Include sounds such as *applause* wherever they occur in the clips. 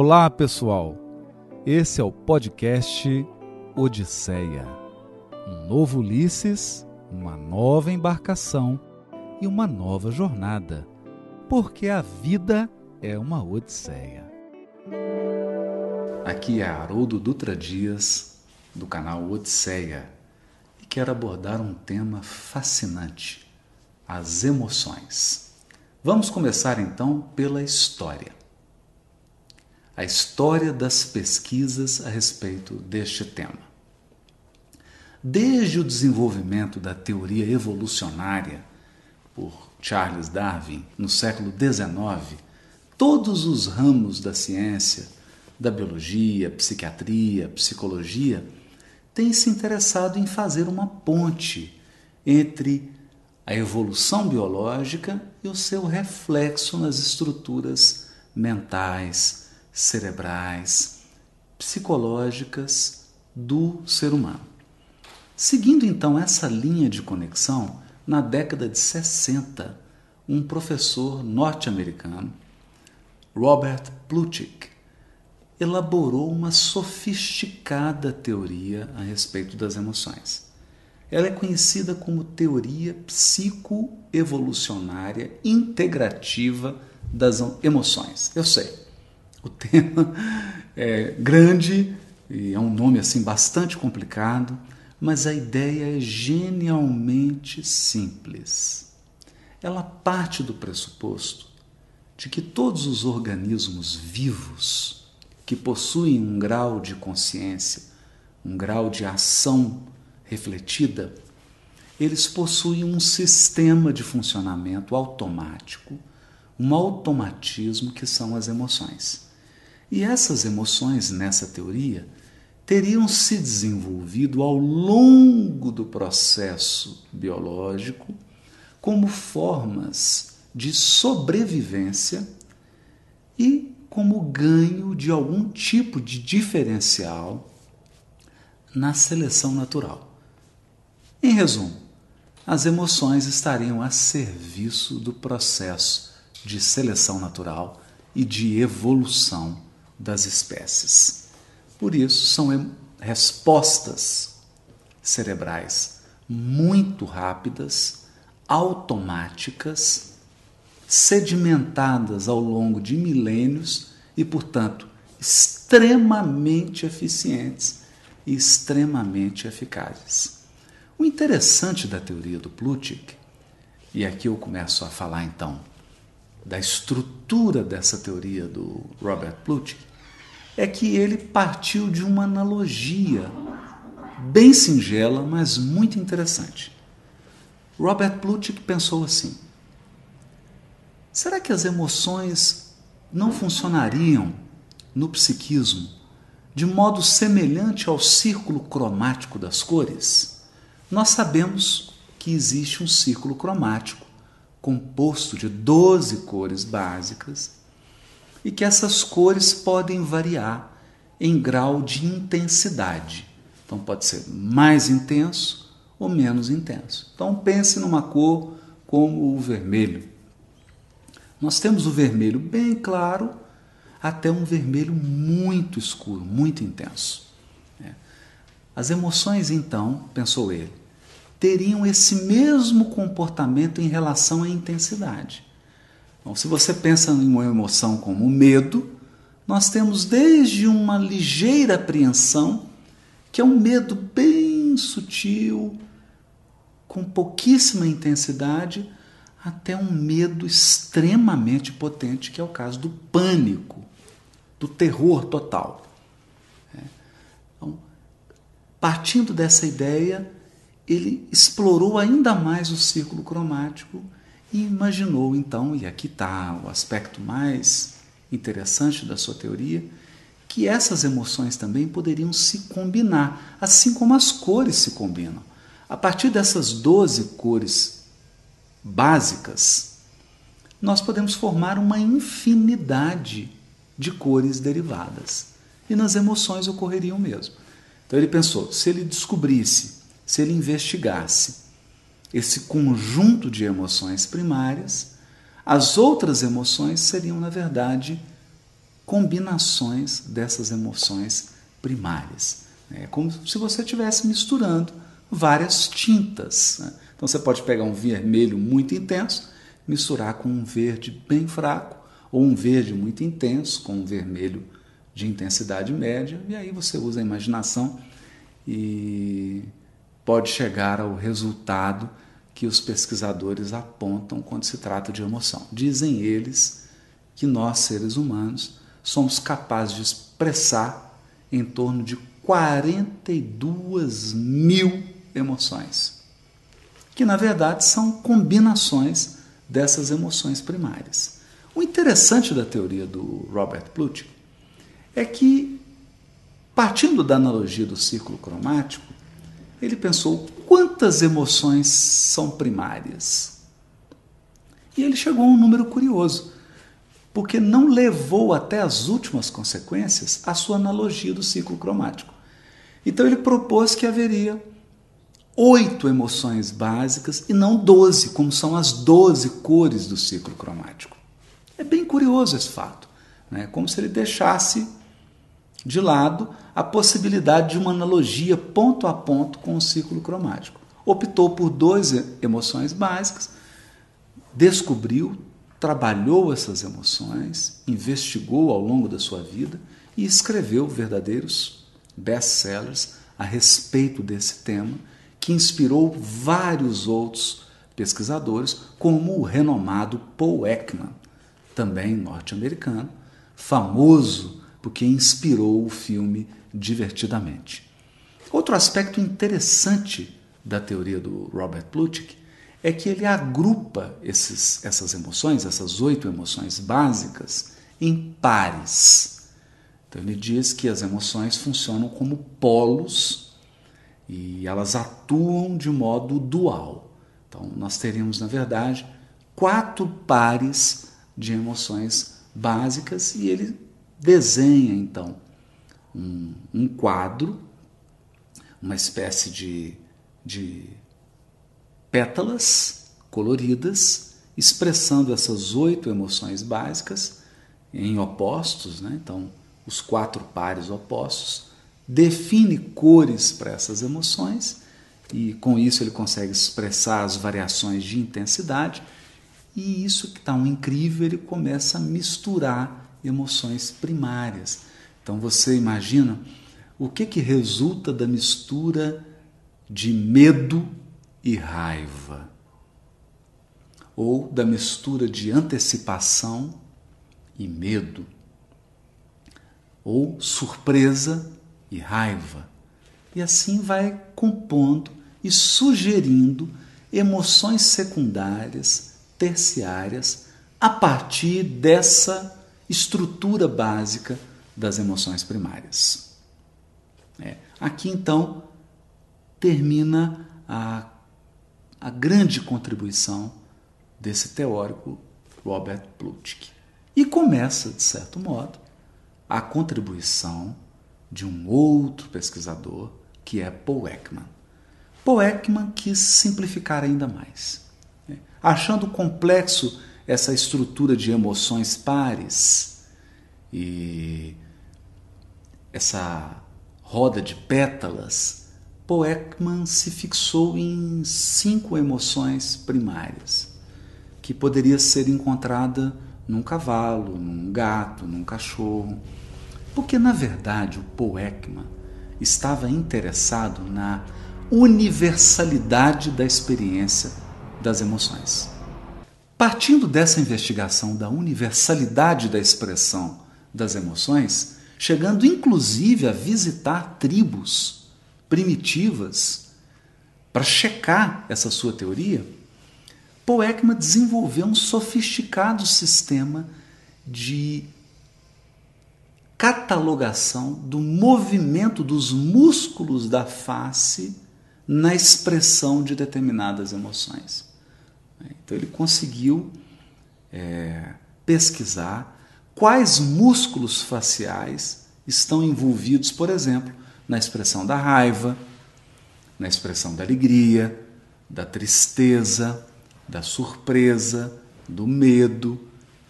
Olá, pessoal. Esse é o podcast Odisseia. Um novo Ulisses, uma nova embarcação e uma nova jornada. Porque a vida é uma odisseia. Aqui é Haroldo Dutra Dias, do canal Odisseia, e quero abordar um tema fascinante: as emoções. Vamos começar então pela história a história das pesquisas a respeito deste tema. Desde o desenvolvimento da teoria evolucionária por Charles Darwin no século XIX, todos os ramos da ciência, da biologia, psiquiatria, psicologia, têm se interessado em fazer uma ponte entre a evolução biológica e o seu reflexo nas estruturas mentais, cerebrais, psicológicas do ser humano. Seguindo então essa linha de conexão, na década de 60, um professor norte-americano, Robert Plutchik, elaborou uma sofisticada teoria a respeito das emoções. Ela é conhecida como teoria psicoevolucionária integrativa das emoções. Eu sei, o tema *laughs* é grande e é um nome assim bastante complicado, mas a ideia é genialmente simples. Ela parte do pressuposto de que todos os organismos vivos que possuem um grau de consciência, um grau de ação refletida, eles possuem um sistema de funcionamento automático, um automatismo que são as emoções. E essas emoções, nessa teoria, teriam se desenvolvido ao longo do processo biológico como formas de sobrevivência e como ganho de algum tipo de diferencial na seleção natural. Em resumo, as emoções estariam a serviço do processo de seleção natural e de evolução das espécies. Por isso, são respostas cerebrais muito rápidas, automáticas, sedimentadas ao longo de milênios e, portanto, extremamente eficientes e extremamente eficazes. O interessante da teoria do Plutchik, e aqui eu começo a falar então da estrutura dessa teoria do Robert Plutchik, é que ele partiu de uma analogia bem singela, mas muito interessante. Robert Plutchik pensou assim: será que as emoções não funcionariam no psiquismo de modo semelhante ao círculo cromático das cores? Nós sabemos que existe um círculo cromático composto de 12 cores básicas e que essas cores podem variar em grau de intensidade. Então pode ser mais intenso ou menos intenso. Então pense numa cor como o vermelho. Nós temos o vermelho bem claro até um vermelho muito escuro, muito intenso. É. As emoções, então, pensou ele, teriam esse mesmo comportamento em relação à intensidade. Então, se você pensa em uma emoção como medo, nós temos desde uma ligeira apreensão, que é um medo bem sutil, com pouquíssima intensidade, até um medo extremamente potente, que é o caso do pânico, do terror total. É. Então, partindo dessa ideia, ele explorou ainda mais o círculo cromático e imaginou então, e aqui está o aspecto mais interessante da sua teoria, que essas emoções também poderiam se combinar, assim como as cores se combinam. A partir dessas 12 cores básicas, nós podemos formar uma infinidade de cores derivadas. E nas emoções ocorreria o mesmo. Então ele pensou: se ele descobrisse, se ele investigasse esse conjunto de emoções primárias, as outras emoções seriam, na verdade, combinações dessas emoções primárias. É como se você estivesse misturando várias tintas. Né? Então você pode pegar um vermelho muito intenso, misturar com um verde bem fraco, ou um verde muito intenso com um vermelho de intensidade média, e aí você usa a imaginação e pode chegar ao resultado que os pesquisadores apontam quando se trata de emoção. Dizem eles que nós, seres humanos, somos capazes de expressar em torno de 42 mil emoções, que na verdade são combinações dessas emoções primárias. O interessante da teoria do Robert Plutchik é que, partindo da analogia do círculo cromático, ele pensou quantas emoções são primárias. E ele chegou a um número curioso, porque não levou até as últimas consequências a sua analogia do ciclo cromático. Então ele propôs que haveria oito emoções básicas e não doze, como são as doze cores do ciclo cromático. É bem curioso esse fato, né? como se ele deixasse de lado a possibilidade de uma analogia ponto a ponto com o ciclo cromático. Optou por duas emoções básicas, descobriu, trabalhou essas emoções, investigou ao longo da sua vida e escreveu verdadeiros best-sellers a respeito desse tema, que inspirou vários outros pesquisadores, como o renomado Paul Ekman, também norte-americano, famoso porque inspirou o filme Divertidamente. Outro aspecto interessante da teoria do Robert Plutchik é que ele agrupa esses, essas emoções, essas oito emoções básicas, em pares. Então ele diz que as emoções funcionam como polos e elas atuam de modo dual. Então nós teríamos, na verdade, quatro pares de emoções básicas e ele desenha então um, um quadro, uma espécie de, de pétalas coloridas expressando essas oito emoções básicas em opostos, né? então os quatro pares opostos, define cores para essas emoções e com isso ele consegue expressar as variações de intensidade e isso que está um incrível, ele começa a misturar emoções primárias. Então você imagina o que, que resulta da mistura de medo e raiva, ou da mistura de antecipação e medo ou surpresa e raiva. E assim vai compondo e sugerindo emoções secundárias, terciárias, a partir dessa estrutura básica das emoções primárias. É. Aqui então termina a, a grande contribuição desse teórico Robert Plutchik. E começa, de certo modo, a contribuição de um outro pesquisador, que é Paul Ekman. Paul Ekman quis simplificar ainda mais. Né? Achando complexo essa estrutura de emoções pares e essa roda de pétalas, Paul Ekman se fixou em cinco emoções primárias, que poderia ser encontrada num cavalo, num gato, num cachorro, porque, na verdade, o Paul Ekman estava interessado na universalidade da experiência das emoções. Partindo dessa investigação da universalidade da expressão das emoções, chegando inclusive a visitar tribos primitivas para checar essa sua teoria, Paul Ekman desenvolveu um sofisticado sistema de catalogação do movimento dos músculos da face na expressão de determinadas emoções. Então ele conseguiu é, pesquisar quais músculos faciais estão envolvidos, por exemplo, na expressão da raiva, na expressão da alegria, da tristeza, da surpresa, do medo,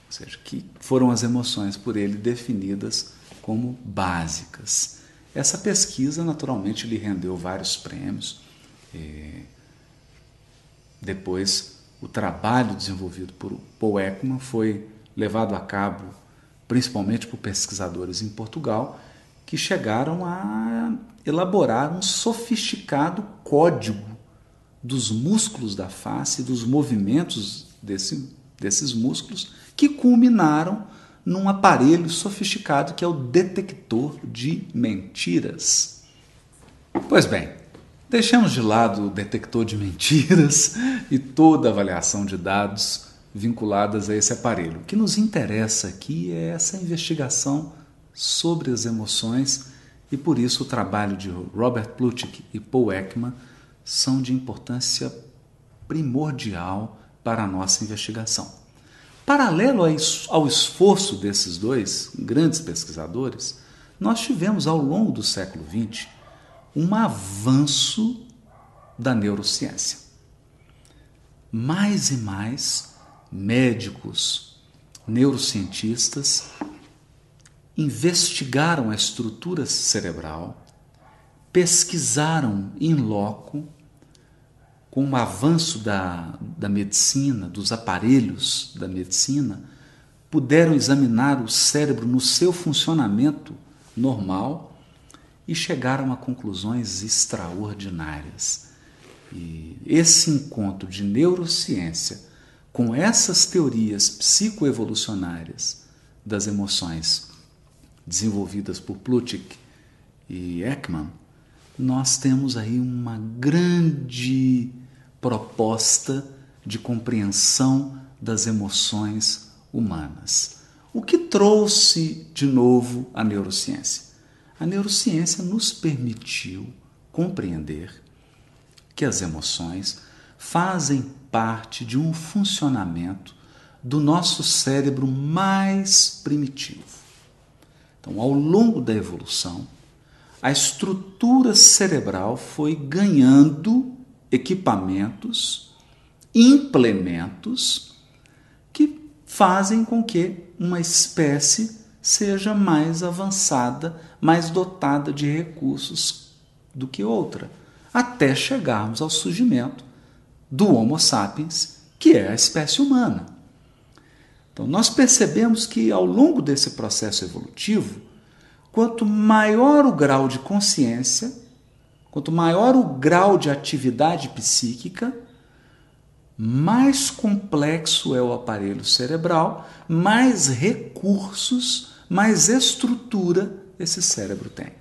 ou seja, que foram as emoções por ele definidas como básicas. Essa pesquisa, naturalmente, lhe rendeu vários prêmios. Depois, o trabalho desenvolvido por Paul Ekman foi levado a cabo principalmente por pesquisadores em Portugal que chegaram a elaborar um sofisticado código dos músculos da face, dos movimentos desse, desses músculos, que culminaram num aparelho sofisticado que é o detector de mentiras. Pois bem, deixamos de lado o detector de mentiras e toda a avaliação de dados vinculadas a esse aparelho. O que nos interessa aqui é essa investigação sobre as emoções e por isso o trabalho de Robert Plutchik e Paul Ekman são de importância primordial para a nossa investigação. Paralelo ao esforço desses dois grandes pesquisadores, nós tivemos ao longo do século XX um avanço da neurociência. Mais e mais médicos, neurocientistas investigaram a estrutura cerebral, pesquisaram in loco, com o avanço da, da medicina, dos aparelhos da medicina, puderam examinar o cérebro no seu funcionamento normal e chegaram a conclusões extraordinárias. E esse encontro de neurociência com essas teorias psicoevolucionárias das emoções desenvolvidas por Plutchik e Ekman, nós temos aí uma grande proposta de compreensão das emoções humanas. O que trouxe de novo a neurociência? A neurociência nos permitiu compreender que as emoções fazem parte de um funcionamento do nosso cérebro mais primitivo. Então, ao longo da evolução, a estrutura cerebral foi ganhando equipamentos, implementos que fazem com que uma espécie seja mais avançada, mais dotada de recursos do que outra, até chegarmos ao surgimento do Homo sapiens, que é a espécie humana. Então, nós percebemos que ao longo desse processo evolutivo, quanto maior o grau de consciência, quanto maior o grau de atividade psíquica, mais complexo é o aparelho cerebral, mais recursos, mais estrutura esse cérebro tem.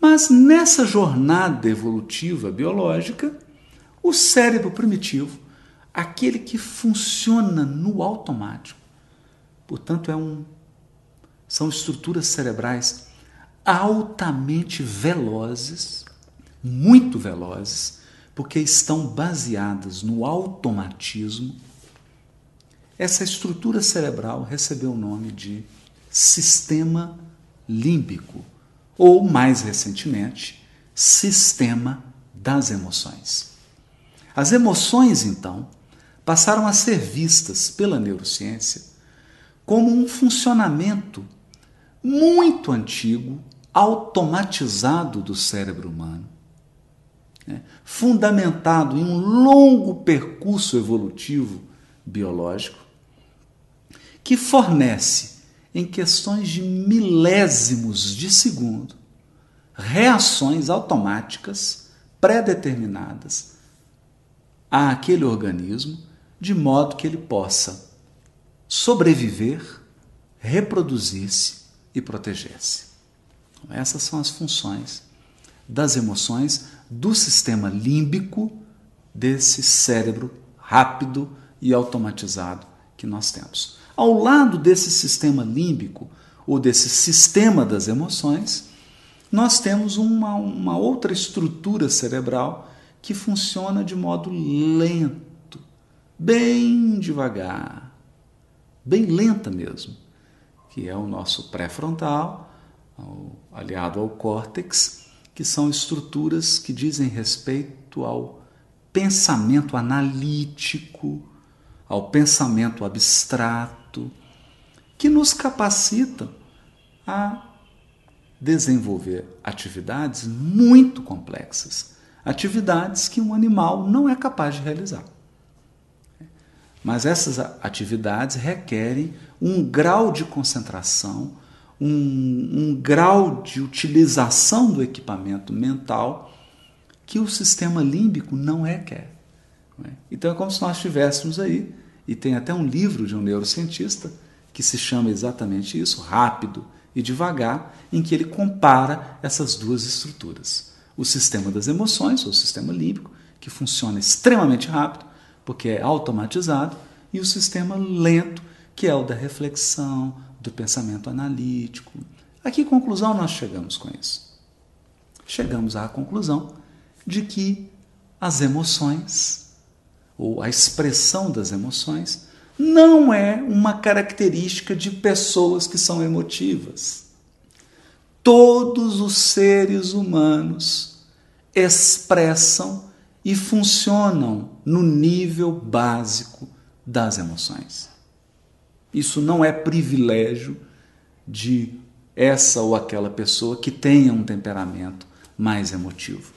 Mas nessa jornada evolutiva biológica, o cérebro primitivo, aquele que funciona no automático, portanto, é um, são estruturas cerebrais altamente velozes, muito velozes, porque estão baseadas no automatismo. Essa estrutura cerebral recebeu o nome de sistema límbico, ou mais recentemente, sistema das emoções. As emoções, então, passaram a ser vistas pela neurociência como um funcionamento muito antigo, automatizado do cérebro humano, né? fundamentado em um longo percurso evolutivo biológico, que fornece, em questões de milésimos de segundo, reações automáticas pré-determinadas àquele organismo, de modo que ele possa sobreviver, reproduzir-se e proteger-se. Então, essas são as funções das emoções do sistema límbico desse cérebro rápido e automatizado que nós temos. Ao lado desse sistema límbico, ou desse sistema das emoções, nós temos uma, uma outra estrutura cerebral que funciona de modo lento, bem devagar, bem lenta mesmo, que é o nosso pré-frontal, aliado ao córtex, que são estruturas que dizem respeito ao pensamento analítico, ao pensamento abstrato, que nos capacitam a desenvolver atividades muito complexas, atividades que um animal não é capaz de realizar. Mas essas atividades requerem um grau de concentração, um, um grau de utilização do equipamento mental que o sistema límbico não requer. É? Então é como se nós estivéssemos aí, e tem até um livro de um neurocientista que se chama exatamente isso, Rápido e Devagar, em que ele compara essas duas estruturas. O sistema das emoções, ou o sistema límbico, que funciona extremamente rápido, porque é automatizado, e o sistema lento, que é o da reflexão, do pensamento analítico. A que conclusão nós chegamos com isso? Chegamos à conclusão de que as emoções, ou a expressão das emoções, não é uma característica de pessoas que são emotivas. Todos os seres humanos expressam e funcionam no nível básico das emoções. Isso não é privilégio de essa ou aquela pessoa que tenha um temperamento mais emotivo.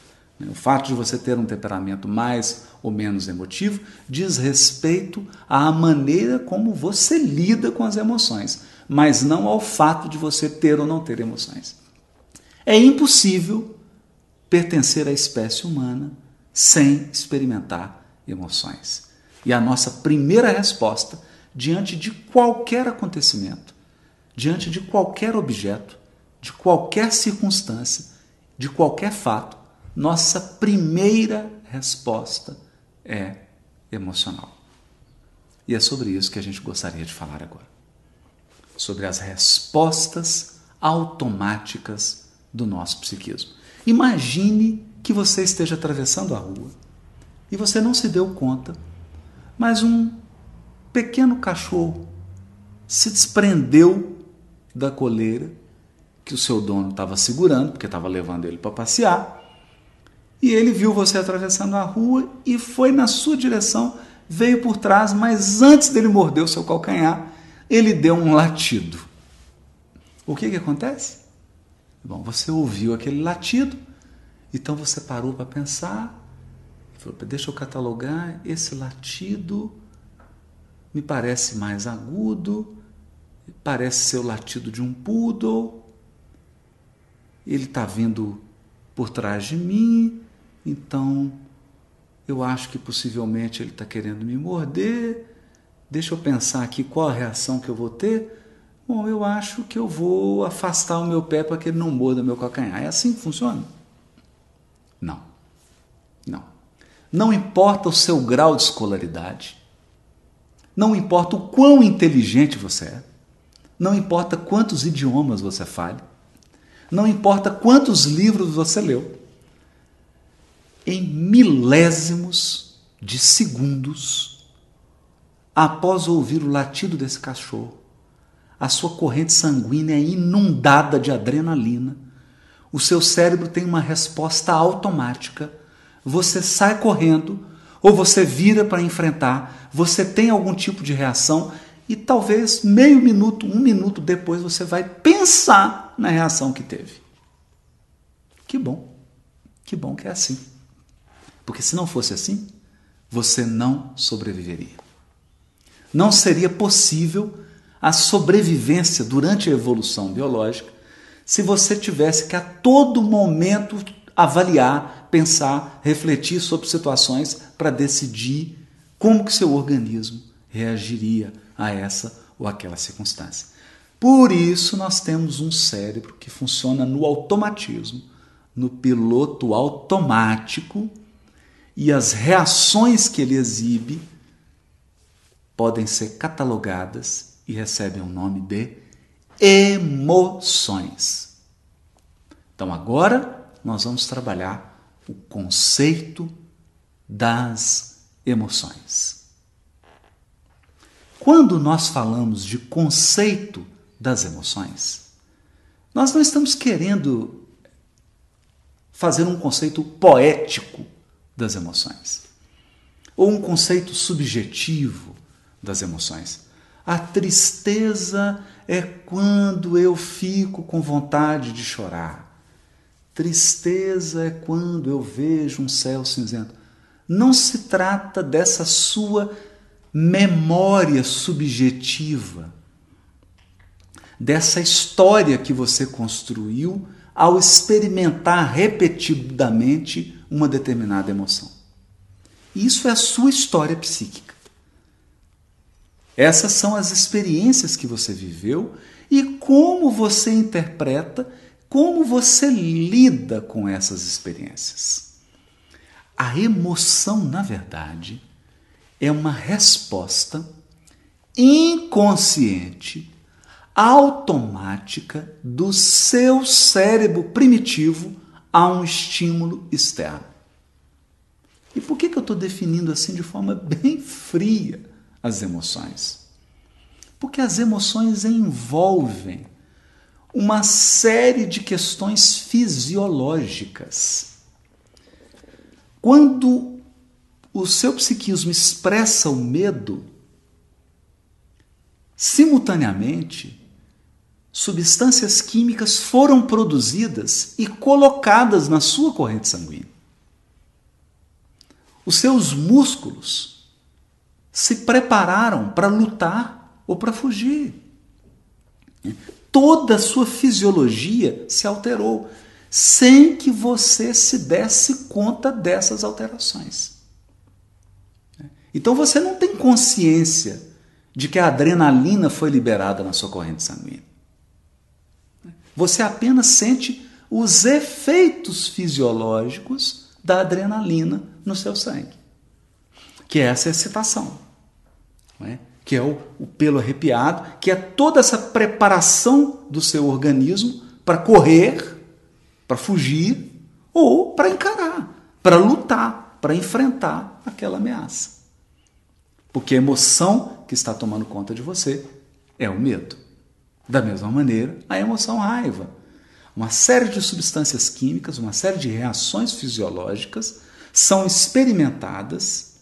O fato de você ter um temperamento mais ou menos emotivo diz respeito à maneira como você lida com as emoções, mas não ao fato de você ter ou não ter emoções. É impossível pertencer à espécie humana sem experimentar emoções. E a nossa primeira resposta diante de qualquer acontecimento, diante de qualquer objeto, de qualquer circunstância, de qualquer fato, nossa primeira resposta é emocional. E é sobre isso que a gente gostaria de falar agora. Sobre as respostas automáticas do nosso psiquismo. Imagine que você esteja atravessando a rua e você não se deu conta mas um pequeno cachorro se desprendeu da coleira que o seu dono estava segurando, porque estava levando ele para passear, e ele viu você atravessando a rua e foi na sua direção, veio por trás, mas antes dele morder o seu calcanhar, ele deu um latido. O que, que acontece? Bom, você ouviu aquele latido, então você parou para pensar, Falou, deixa eu catalogar, esse latido me parece mais agudo, parece ser o latido de um poodle, ele está vindo por trás de mim, então eu acho que possivelmente ele está querendo me morder. Deixa eu pensar aqui qual a reação que eu vou ter. Bom, eu acho que eu vou afastar o meu pé para que ele não morda meu calcanhar. É assim que funciona? Não. Não. Não importa o seu grau de escolaridade, não importa o quão inteligente você é, não importa quantos idiomas você fale, não importa quantos livros você leu, em milésimos de segundos, após ouvir o latido desse cachorro, a sua corrente sanguínea é inundada de adrenalina, o seu cérebro tem uma resposta automática você sai correndo ou você vira para enfrentar, você tem algum tipo de reação e talvez meio minuto, um minuto depois você vai pensar na reação que teve. Que bom, que bom que é assim. Porque se não fosse assim, você não sobreviveria. Não seria possível a sobrevivência durante a evolução biológica se você tivesse que a todo momento avaliar, pensar, refletir sobre situações para decidir como que seu organismo reagiria a essa ou aquela circunstância. Por isso nós temos um cérebro que funciona no automatismo, no piloto automático, e as reações que ele exibe podem ser catalogadas e recebem o nome de emoções. Então agora nós vamos trabalhar o conceito das emoções. Quando nós falamos de conceito das emoções, nós não estamos querendo fazer um conceito poético das emoções, ou um conceito subjetivo, das emoções. A tristeza é quando eu fico com vontade de chorar. Tristeza é quando eu vejo um céu cinzento. Não se trata dessa sua memória subjetiva, dessa história que você construiu ao experimentar repetidamente uma determinada emoção. Isso é a sua história psíquica. Essas são as experiências que você viveu e como você interpreta, como você lida com essas experiências. A emoção, na verdade, é uma resposta inconsciente, automática do seu cérebro primitivo a um estímulo externo. E por que, que eu estou definindo assim de forma *laughs* bem fria as emoções? Porque as emoções envolvem uma série de questões fisiológicas. Quando o seu psiquismo expressa o medo, simultaneamente, substâncias químicas foram produzidas e colocadas na sua corrente sanguínea. Os seus músculos se prepararam para lutar ou para fugir. Toda a sua fisiologia se alterou sem que você se desse conta dessas alterações. Então você não tem consciência de que a adrenalina foi liberada na sua corrente sanguínea. Você apenas sente os efeitos fisiológicos da adrenalina no seu sangue, que é essa excitação, é? que é o, o pelo arrepiado, que é toda essa preparação do seu organismo para correr, para fugir ou para encarar, para lutar, para enfrentar aquela ameaça. Porque a emoção que está tomando conta de você é o medo. Da mesma maneira, a emoção raiva. Uma série de substâncias químicas, uma série de reações fisiológicas são experimentadas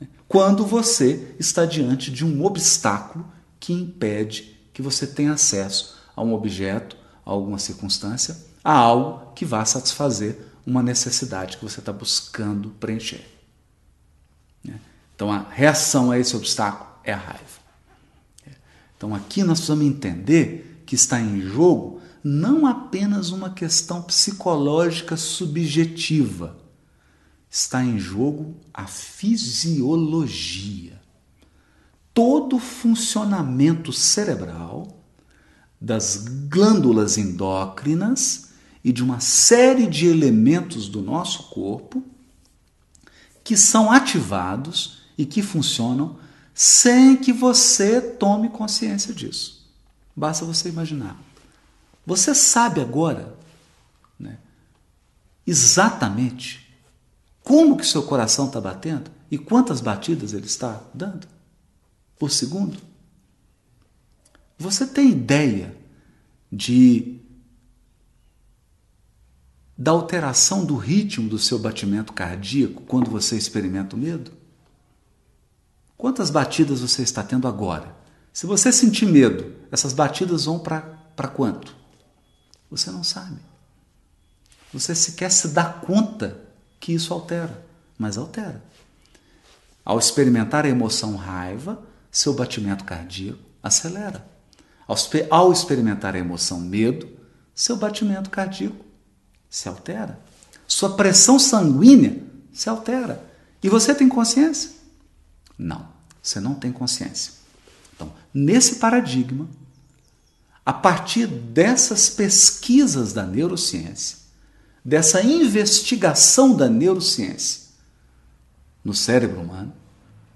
né, quando você está diante de um obstáculo que impede que você tenha acesso a um objeto, a alguma circunstância, a algo que vá satisfazer uma necessidade que você está buscando preencher. Né. Então a reação a esse obstáculo é a raiva. Então aqui nós precisamos entender que está em jogo não apenas uma questão psicológica subjetiva, está em jogo a fisiologia. Todo o funcionamento cerebral das glândulas endócrinas e de uma série de elementos do nosso corpo que são ativados e que funcionam sem que você tome consciência disso. Basta você imaginar. Você sabe agora né, exatamente como que seu coração está batendo e quantas batidas ele está dando por segundo? Você tem ideia de da alteração do ritmo do seu batimento cardíaco quando você experimenta o medo? Quantas batidas você está tendo agora? Se você sentir medo, essas batidas vão para quanto? Você não sabe. Você sequer se dá conta que isso altera, mas altera. Ao experimentar a emoção raiva, seu batimento cardíaco acelera. Ao experimentar a emoção medo, seu batimento cardíaco se altera. Sua pressão sanguínea se altera. E você tem consciência? Não, você não tem consciência. Então, nesse paradigma, a partir dessas pesquisas da neurociência, dessa investigação da neurociência no cérebro humano,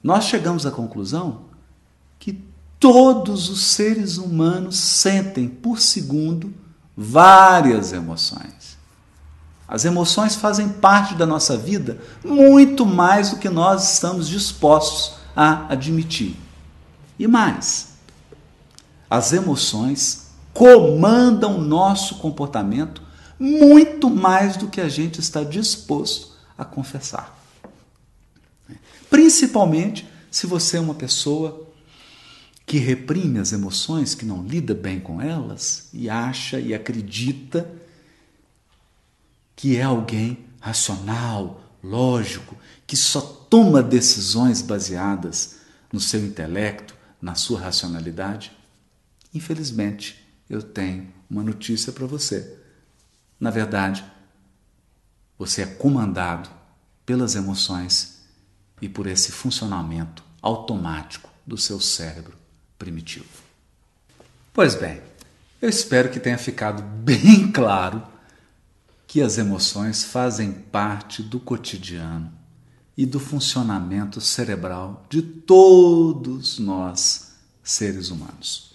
nós chegamos à conclusão que todos os seres humanos sentem por segundo várias emoções. As emoções fazem parte da nossa vida muito mais do que nós estamos dispostos a admitir. E mais, as emoções comandam nosso comportamento muito mais do que a gente está disposto a confessar. Principalmente se você é uma pessoa que reprime as emoções, que não lida bem com elas e acha e acredita que é alguém racional, lógico, que só toma decisões baseadas no seu intelecto, na sua racionalidade? Infelizmente, eu tenho uma notícia para você. Na verdade, você é comandado pelas emoções e por esse funcionamento automático do seu cérebro primitivo. Pois bem, eu espero que tenha ficado bem *laughs* claro que as emoções fazem parte do cotidiano e do funcionamento cerebral de todos nós, seres humanos.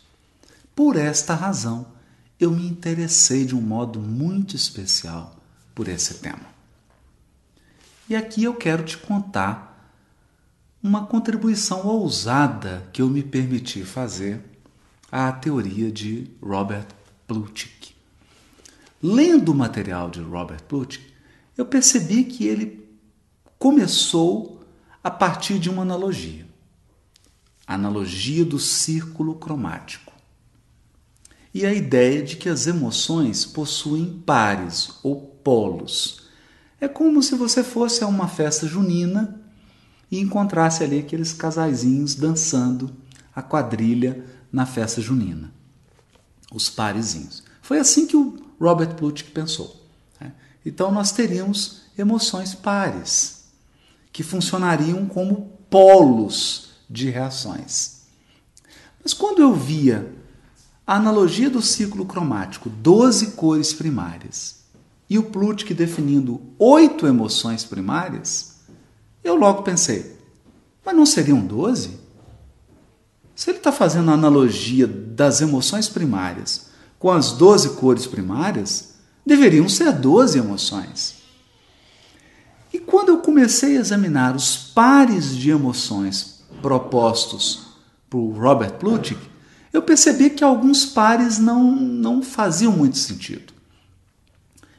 Por esta razão, eu me interessei de um modo muito especial por esse tema. E aqui eu quero te contar uma contribuição ousada que eu me permiti fazer à teoria de Robert Plutchik. Lendo o material de Robert Plutchik, eu percebi que ele começou a partir de uma analogia. A analogia do círculo cromático. E a ideia de que as emoções possuem pares ou polos. É como se você fosse a uma festa junina e encontrasse ali aqueles casaizinhos dançando a quadrilha na festa junina. Os parezinhos. Foi assim que o Robert Plutchik pensou. Né? Então nós teríamos emoções pares, que funcionariam como polos de reações. Mas quando eu via a analogia do ciclo cromático, 12 cores primárias, e o Plutchik definindo oito emoções primárias, eu logo pensei, mas não seriam 12? Se ele está fazendo a analogia das emoções primárias com as 12 cores primárias, deveriam ser 12 emoções. Quando eu comecei a examinar os pares de emoções propostos por Robert Plutchik, eu percebi que alguns pares não, não faziam muito sentido.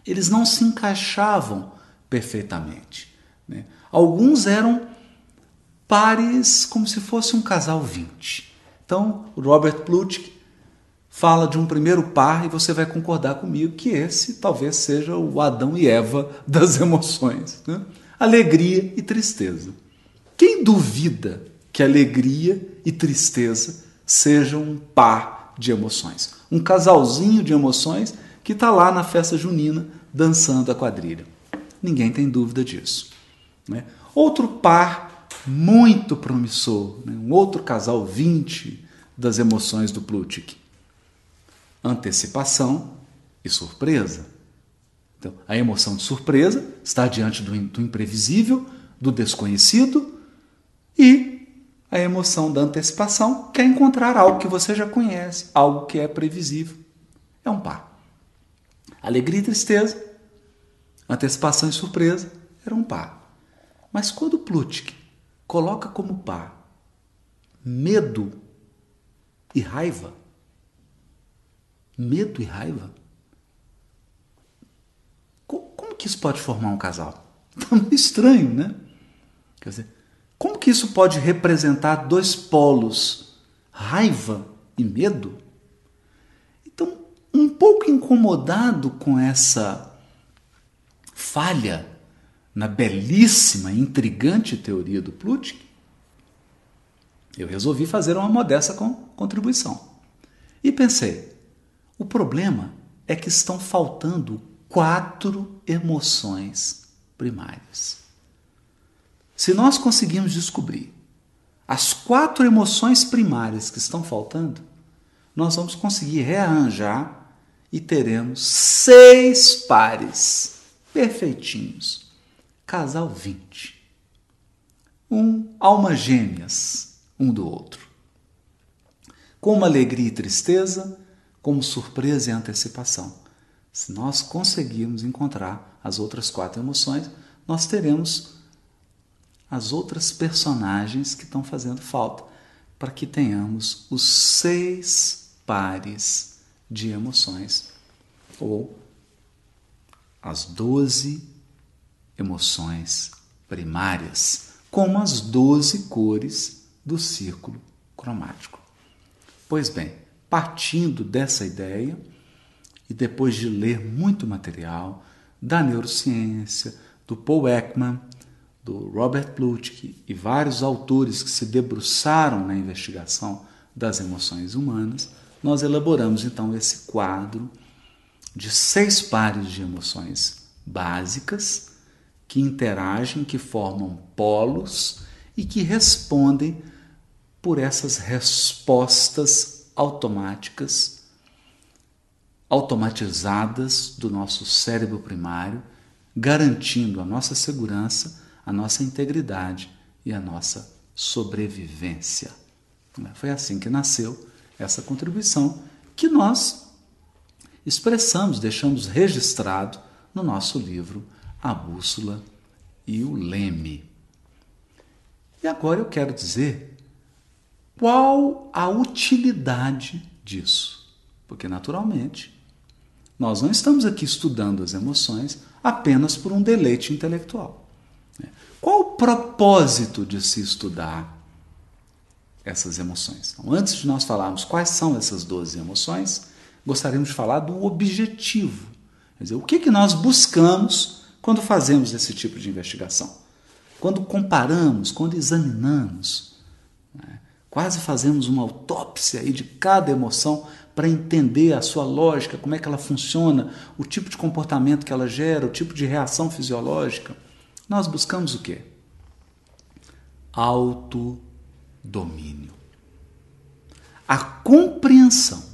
Eles não se encaixavam perfeitamente. Né? Alguns eram pares como se fosse um casal 20. Então, Robert Plutchik fala de um primeiro par e você vai concordar comigo que esse talvez seja o Adão e Eva *laughs* das emoções. Né? Alegria e tristeza. Quem duvida que alegria e tristeza sejam um par de emoções? Um casalzinho de emoções que está lá na festa junina dançando a quadrilha. Ninguém tem dúvida disso. Né? Outro par muito promissor, né? um outro casal 20 das emoções do Plutchik. Antecipação e surpresa. Então, a emoção de surpresa está diante do, do imprevisível, do desconhecido, e a emoção da antecipação quer encontrar algo que você já conhece, algo que é previsível. É um par. Alegria e tristeza, antecipação e surpresa era um par. Mas quando Plutchik coloca como par medo e raiva, medo e raiva, como que isso pode formar um casal? *laughs* Tá meio estranho, né? Quer dizer, como que isso pode representar dois polos, raiva e medo? Então, um pouco incomodado com essa falha na belíssima intrigante teoria do Plutchik, eu resolvi fazer uma modesta contribuição. E pensei: o problema é que estão faltando quatro emoções primárias. Se nós conseguirmos descobrir as quatro emoções primárias que estão faltando, nós vamos conseguir rearranjar e teremos seis pares perfeitinhos casal 20. Um alma gêmeas um do outro. Como alegria e tristeza, como surpresa e antecipação. Se nós conseguirmos encontrar as outras quatro emoções, nós teremos as outras personagens que estão fazendo falta para que tenhamos os seis pares de emoções ou as doze emoções primárias, como as doze cores do círculo cromático. Pois bem, partindo dessa ideia, e depois de ler muito material da neurociência, do Paul Ekman, do Robert Plutchik e vários autores que se debruçaram na investigação das emoções humanas, nós elaboramos então esse quadro de seis pares de emoções básicas que interagem, que formam polos e que respondem por essas respostas automáticas, automatizadas do nosso cérebro primário, garantindo a nossa segurança a nossa integridade e a nossa sobrevivência. Foi assim que nasceu essa contribuição que nós expressamos, deixamos registrado no nosso livro A Bússola e o Leme. E agora eu quero dizer qual a utilidade disso. Porque, naturalmente, nós não estamos aqui estudando as emoções apenas por um deleite intelectual. Qual o propósito de se estudar essas emoções? Então, antes de nós falarmos quais são essas 12 emoções, gostaríamos de falar do objetivo. Quer dizer, o que, que nós buscamos quando fazemos esse tipo de investigação? Quando comparamos, quando examinamos, né? Quase fazemos uma autópsia aí de cada emoção para entender a sua lógica, como é que ela funciona, o tipo de comportamento que ela gera, o tipo de reação fisiológica nós buscamos o quê? Autodomínio. A compreensão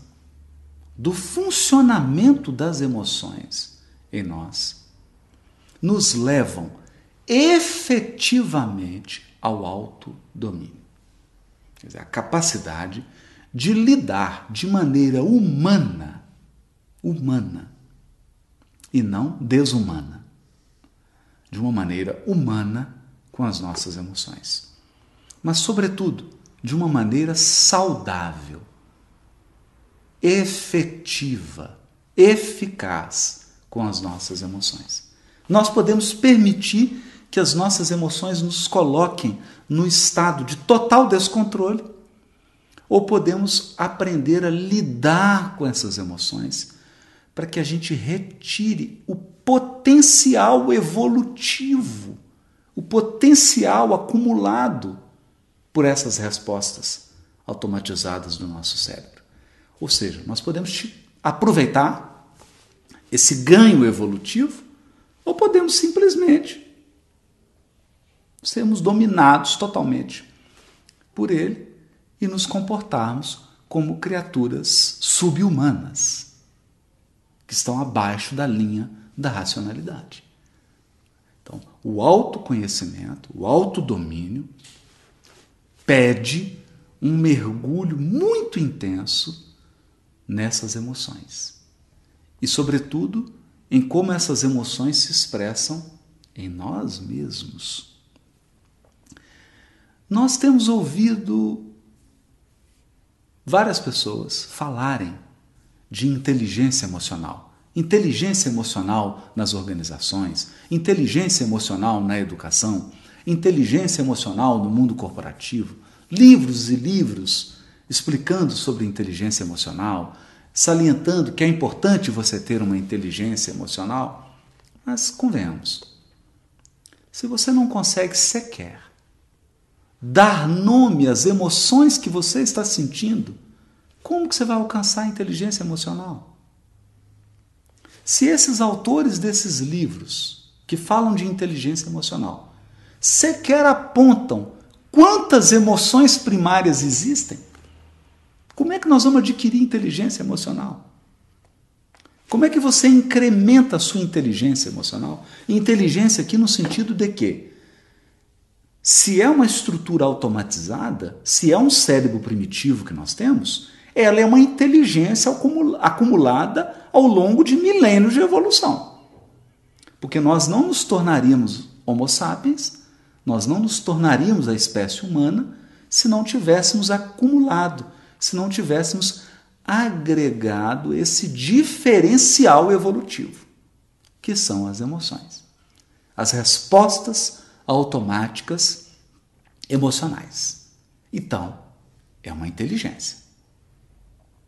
do funcionamento das emoções em nós nos levam efetivamente ao autodomínio. Dizer, a capacidade de lidar de maneira humana, humana, e não desumana de uma maneira humana com as nossas emoções. Mas, sobretudo, de uma maneira saudável, efetiva, eficaz com as nossas emoções. Nós podemos permitir que as nossas emoções nos coloquem no estado de total descontrole, ou podemos aprender a lidar com essas emoções para que a gente retire o potencial evolutivo, o potencial acumulado por essas respostas automatizadas do nosso cérebro. Ou seja, nós podemos aproveitar esse ganho evolutivo ou podemos simplesmente sermos dominados totalmente por ele e nos comportarmos como criaturas subhumanas que estão abaixo da linha da racionalidade. Então, o autoconhecimento, o autodomínio, pede um mergulho muito intenso nessas emoções. E, sobretudo, em como essas emoções se expressam em nós mesmos. Nós temos ouvido várias pessoas falarem de inteligência emocional inteligência emocional nas organizações, inteligência emocional na educação, inteligência emocional no mundo corporativo, livros e livros explicando sobre inteligência emocional, salientando que é importante você ter uma inteligência emocional. Mas convenhamos, se você não consegue sequer dar nome às emoções que você está sentindo, como que você vai alcançar a inteligência emocional? Se esses autores desses livros, que falam de inteligência emocional, sequer apontam quantas emoções primárias existem, como é que nós vamos adquirir inteligência emocional? Como é que você incrementa a sua inteligência emocional? Inteligência aqui no sentido de que, se é uma estrutura automatizada, se é um cérebro primitivo que nós temos, ela é uma inteligência acumulada ao longo de milênios de evolução. Porque nós não nos tornaríamos Homo sapiens, nós não nos tornaríamos a espécie humana se não tivéssemos acumulado, se não tivéssemos agregado esse diferencial evolutivo, que são as emoções. As respostas automáticas emocionais. Então, é uma inteligência.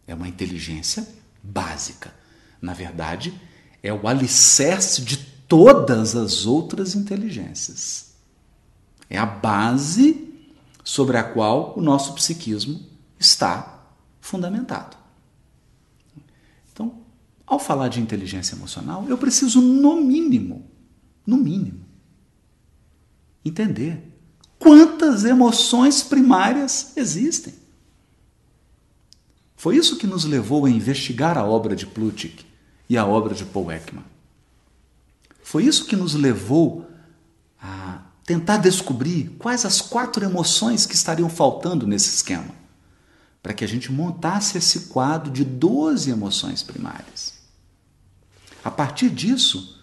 É uma inteligência básica. Na verdade, é o alicerce de todas as outras inteligências. É a base sobre a qual o nosso psiquismo está fundamentado. Então, ao falar de inteligência emocional, eu preciso, no mínimo, no mínimo, entender quantas emoções primárias existem. Foi isso que nos levou a investigar a obra de Plutchik e a obra de Paul Ekman. Foi isso que nos levou a tentar descobrir quais as quatro emoções que estariam faltando nesse esquema, para que a gente montasse esse quadro de 12 emoções primárias. A partir disso,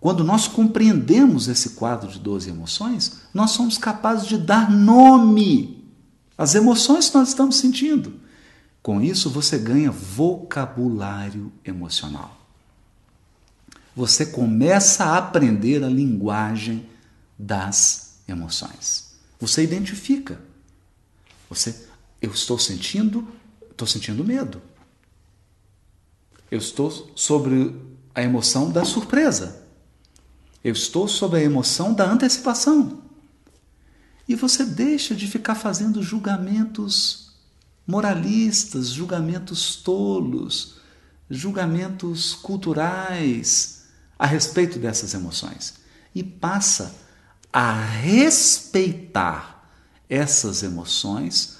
quando nós compreendemos esse quadro de 12 emoções, nós somos capazes de dar nome às emoções que nós estamos sentindo. Com isso, você ganha vocabulário emocional. Você começa a aprender a linguagem das emoções. Você identifica. Você, eu estou sentindo, estou sentindo medo. Eu estou sobre a emoção da surpresa. Eu estou sob a emoção da antecipação. E você deixa de ficar fazendo julgamentos moralistas, julgamentos tolos, julgamentos culturais a respeito dessas emoções e passa a respeitar essas emoções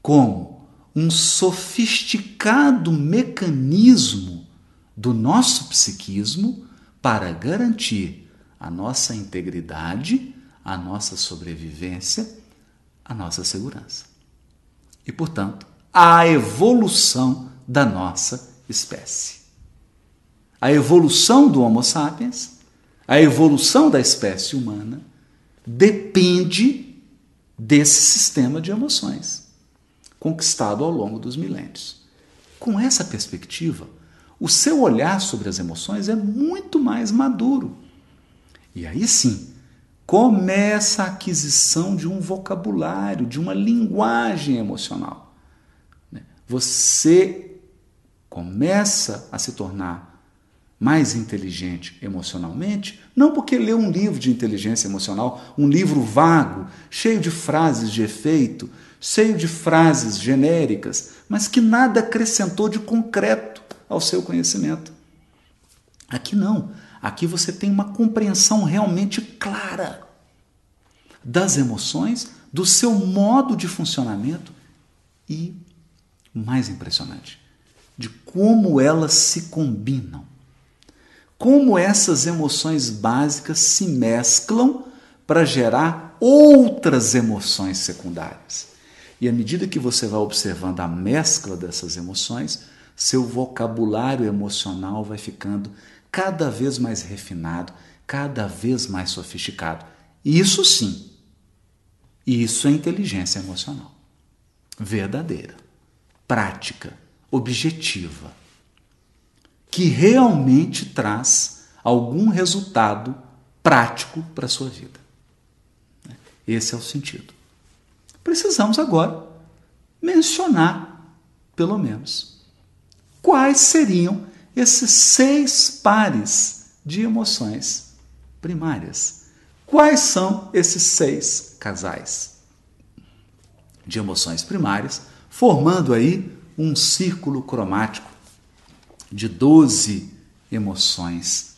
como um sofisticado mecanismo do nosso psiquismo para garantir a nossa integridade, a nossa sobrevivência, a nossa segurança. E, portanto, a evolução da nossa espécie. A evolução do Homo sapiens, a evolução da espécie humana, depende desse sistema de emoções conquistado ao longo dos milênios. Com essa perspectiva, o seu olhar sobre as emoções é muito mais maduro e aí sim, começa a aquisição de um vocabulário, de uma linguagem emocional. Né? Você começa a se tornar mais inteligente emocionalmente, não porque leu um livro de inteligência emocional, um livro vago, cheio de frases de efeito, cheio de frases genéricas, mas que nada acrescentou de concreto ao seu conhecimento. Aqui não. Aqui você tem uma compreensão realmente clara das emoções, do seu modo de funcionamento e, mais impressionante, de como elas se combinam. Como essas emoções básicas se mesclam para gerar outras emoções secundárias. E à medida que você vai observando a mescla dessas emoções, seu vocabulário emocional vai ficando cada vez mais refinado, cada vez mais sofisticado. Isso sim, isso é inteligência emocional. Verdadeira, prática, objetiva, que realmente traz algum resultado prático para a sua vida. Esse é o sentido. Precisamos agora mencionar, pelo menos, quais seriam esses seis pares de emoções primárias. Quais são esses seis casais de emoções primárias, formando aí um círculo cromático de 12 emoções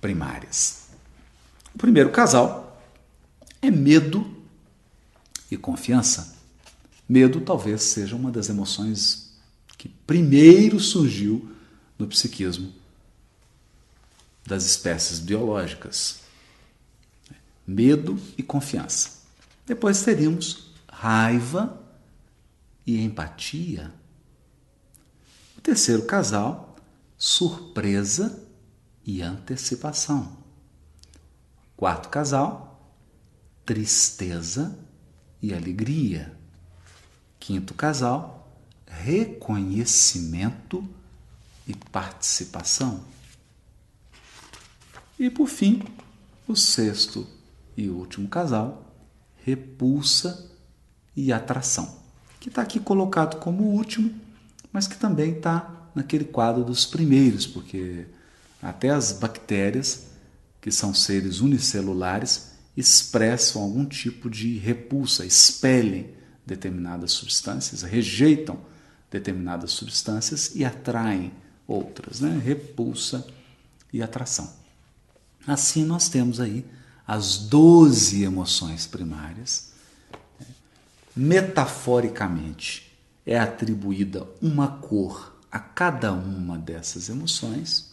primárias? O primeiro casal é medo e confiança. Medo talvez seja uma das emoções que primeiro surgiu no psiquismo das espécies biológicas. Medo e confiança. Depois teríamos raiva e empatia. O terceiro casal, surpresa e antecipação. Quarto casal, tristeza e alegria. Quinto casal, reconhecimento e participação. E por fim, o sexto e último casal, repulsa e atração, que está aqui colocado como último, mas que também está naquele quadro dos primeiros, porque até as bactérias, que são seres unicelulares, expressam algum tipo de repulsa, expelem determinadas substâncias, rejeitam determinadas substâncias e atraem outras, né? repulsa e atração. Assim, nós temos aí as 12 emoções primárias. Metaforicamente, é atribuída uma cor a cada uma dessas emoções.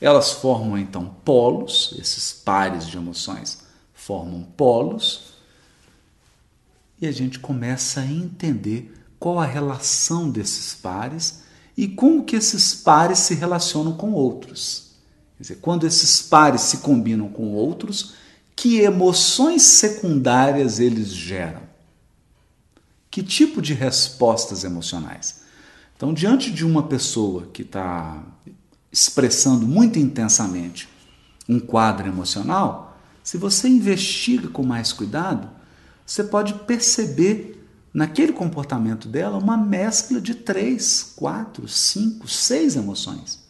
Elas formam então polos, esses pares de emoções formam polos, e a gente começa a entender qual a relação desses pares e como que esses pares se relacionam com outros. Quer dizer, quando esses pares se combinam com outros, que emoções secundárias eles geram? Que tipo de respostas emocionais? Então, diante de uma pessoa que está expressando muito intensamente um quadro emocional, se você investiga com mais cuidado, você pode perceber naquele comportamento dela uma mescla de três, quatro, cinco, seis emoções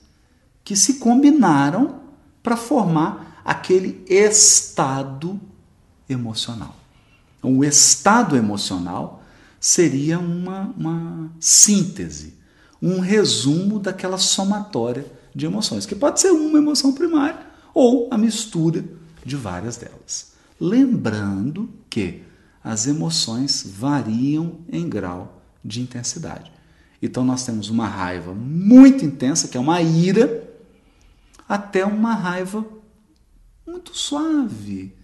que se combinaram para formar aquele estado emocional. O estado emocional seria uma, uma síntese, um resumo daquela somatória de emoções, que pode ser uma emoção primária ou a mistura de várias delas. Lembrando que as emoções variam em grau de intensidade. Então nós temos uma raiva muito intensa, que é uma ira, até uma raiva muito suave,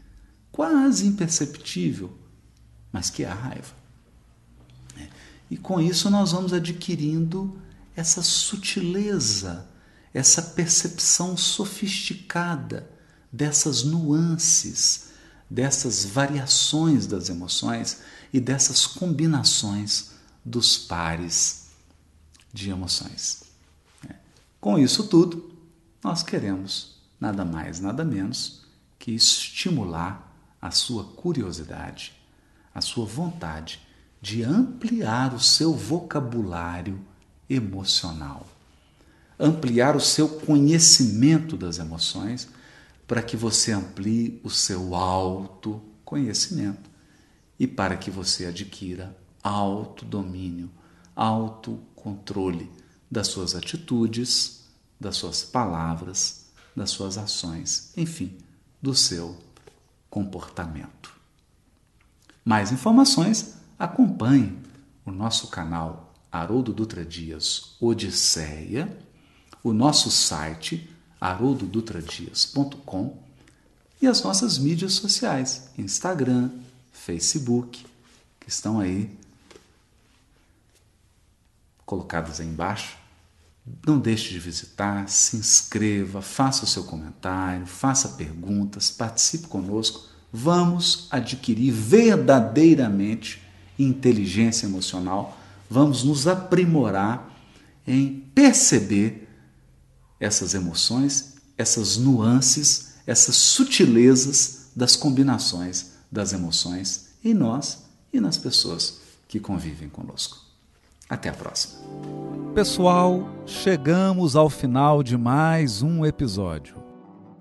quase imperceptível, mas que é a raiva. É. E com isso nós vamos adquirindo essa sutileza, essa percepção sofisticada dessas nuances, dessas variações das emoções e dessas combinações dos pares de emoções. É. Com isso tudo, nós queremos nada mais, nada menos que estimular a sua curiosidade, a sua vontade de ampliar o seu vocabulário emocional, ampliar o seu conhecimento das emoções, para que você amplie o seu autoconhecimento e para que você adquira autodomínio, autocontrole das suas atitudes, das suas palavras, das suas ações, enfim, do seu comportamento. Mais informações, acompanhe o nosso canal Haroldo Dutra Dias Odisseia, o nosso site haroldodutradias.com e as nossas mídias sociais, Instagram, Facebook, que estão aí colocadas aí embaixo não deixe de visitar, se inscreva, faça o seu comentário, faça perguntas, participe conosco. Vamos adquirir verdadeiramente inteligência emocional, vamos nos aprimorar em perceber essas emoções, essas nuances, essas sutilezas das combinações das emoções em nós e nas pessoas que convivem conosco. Até a próxima. Pessoal, chegamos ao final de mais um episódio.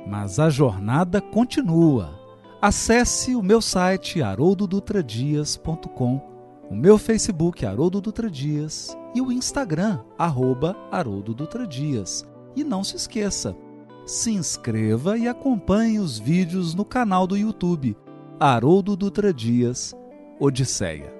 Mas a jornada continua. Acesse o meu site haroldodutradias.com, o meu Facebook Haroldo Dutra Dias e o Instagram arroba Haroldo Dutra Dias. E não se esqueça, se inscreva e acompanhe os vídeos no canal do YouTube Haroldo Dutra Dias Odisseia.